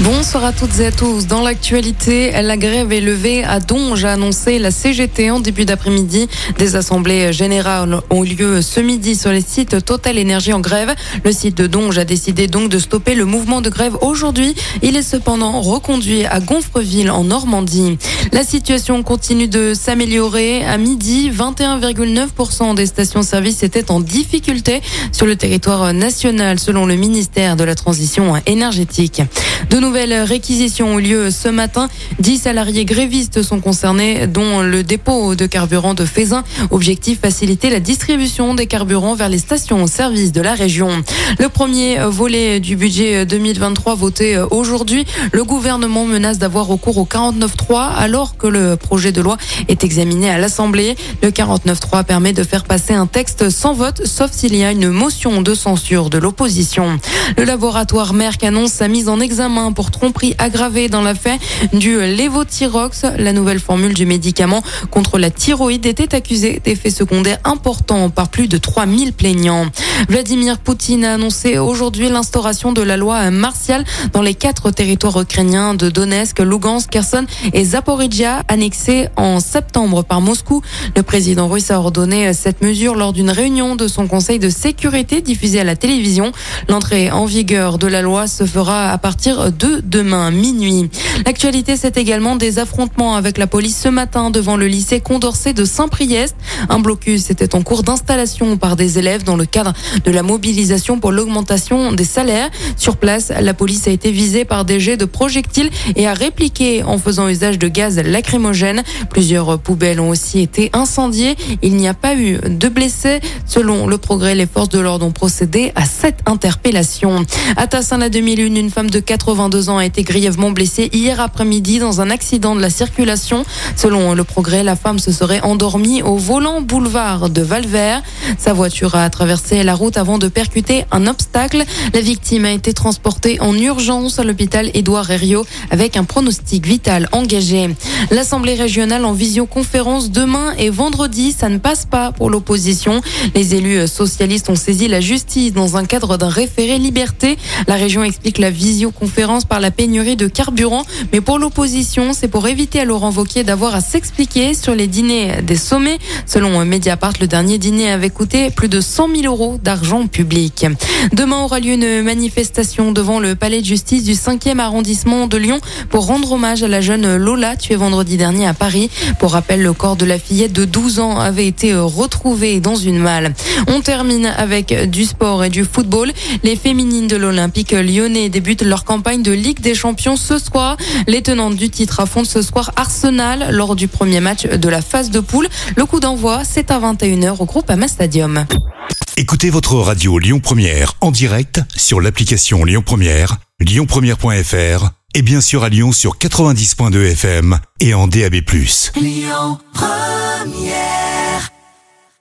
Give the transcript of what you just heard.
Bonsoir à toutes et à tous. Dans l'actualité, la grève est levée à Donge, a annoncé la CGT en début d'après-midi. Des assemblées générales ont lieu ce midi sur les sites Total Énergie en grève. Le site de Donge a décidé donc de stopper le mouvement de grève aujourd'hui. Il est cependant reconduit à Gonfreville en Normandie. La situation continue de s'améliorer. À midi, 21,9% des stations-service étaient en difficulté sur le territoire national selon le ministère de la Transition énergétique. Nouvelles réquisitions ont lieu ce matin. Dix salariés grévistes sont concernés, dont le dépôt de carburant de Fézin. Objectif faciliter la distribution des carburants vers les stations au service de la région. Le premier volet du budget 2023 voté aujourd'hui, le gouvernement menace d'avoir recours au 49.3 alors que le projet de loi est examiné à l'Assemblée. Le 49.3 permet de faire passer un texte sans vote, sauf s'il y a une motion de censure de l'opposition. Le laboratoire Merck annonce sa mise en examen pour tromperie aggravée dans l'affaire du Levothyrox. La nouvelle formule du médicament contre la thyroïde était accusée d'effets secondaires importants par plus de 3000 plaignants. Vladimir Poutine a annoncé aujourd'hui l'instauration de la loi martiale dans les quatre territoires ukrainiens de Donetsk, Lugansk, Kherson et Zaporizhia, annexés en septembre par Moscou. Le président russe a ordonné cette mesure lors d'une réunion de son conseil de sécurité diffusée à la télévision. L'entrée en vigueur de la loi se fera à partir de demain minuit. L'actualité, c'est également des affrontements avec la police ce matin devant le lycée Condorcet de Saint-Priest. Un blocus était en cours d'installation par des élèves dans le cadre de la mobilisation pour l'augmentation des salaires. Sur place, la police a été visée par des jets de projectiles et a répliqué en faisant usage de gaz lacrymogène. Plusieurs poubelles ont aussi été incendiées. Il n'y a pas eu de blessés. Selon le progrès, les forces de l'ordre ont procédé à cette interpellation. À Tassin, la 2001, une femme de 82 ans a été grièvement blessée hier après-midi dans un accident de la circulation. Selon le progrès, la femme se serait endormie au volant boulevard de Valvert. Sa voiture a traversé la route avant de percuter un obstacle. La victime a été transportée en urgence à l'hôpital Édouard Herriot avec un pronostic vital engagé. L'Assemblée régionale en visioconférence demain et vendredi, ça ne passe pas pour l'opposition. Les élus socialistes ont saisi la justice dans un cadre d'un référé liberté. La région explique la visioconférence par la pénurie de carburant, mais pour l'opposition, c'est pour éviter à Laurent Vauquier d'avoir à s'expliquer sur les dîners des sommets. Selon Mediapart, le dernier dîner avait coûté plus de 100 000 euros d'argent public. Demain aura lieu une manifestation devant le palais de justice du 5e arrondissement de Lyon pour rendre hommage à la jeune Lola tuée vendredi dernier à Paris. Pour rappel, le corps de la fillette de 12 ans avait été retrouvé dans une malle. On termine avec du sport et du football. Les féminines de l'Olympique lyonnais débutent leur campagne de Ligue des Champions ce soir. Les tenantes du titre affrontent ce soir Arsenal lors du premier match de la phase de poule. Le coup d'envoi, c'est à 21h au groupe Ama Stadium. Écoutez votre radio Lyon Première en direct sur l'application Lyon Première, lyonpremière.fr et bien sûr à Lyon sur 90.2 FM et en DAB+. Lyon Première